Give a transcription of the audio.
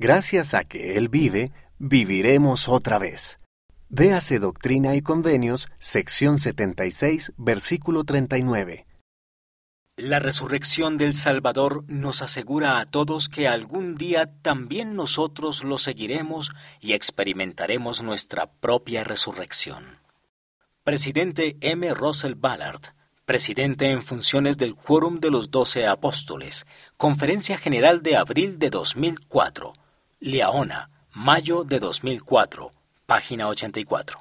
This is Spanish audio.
Gracias a que Él vive, viviremos otra vez. Véase Doctrina y Convenios, sección 76, versículo 39. La resurrección del Salvador nos asegura a todos que algún día también nosotros lo seguiremos y experimentaremos nuestra propia resurrección. Presidente M. Russell Ballard, presidente en funciones del Quórum de los Doce Apóstoles, Conferencia General de abril de 2004, Liaona, mayo de 2004, página 84.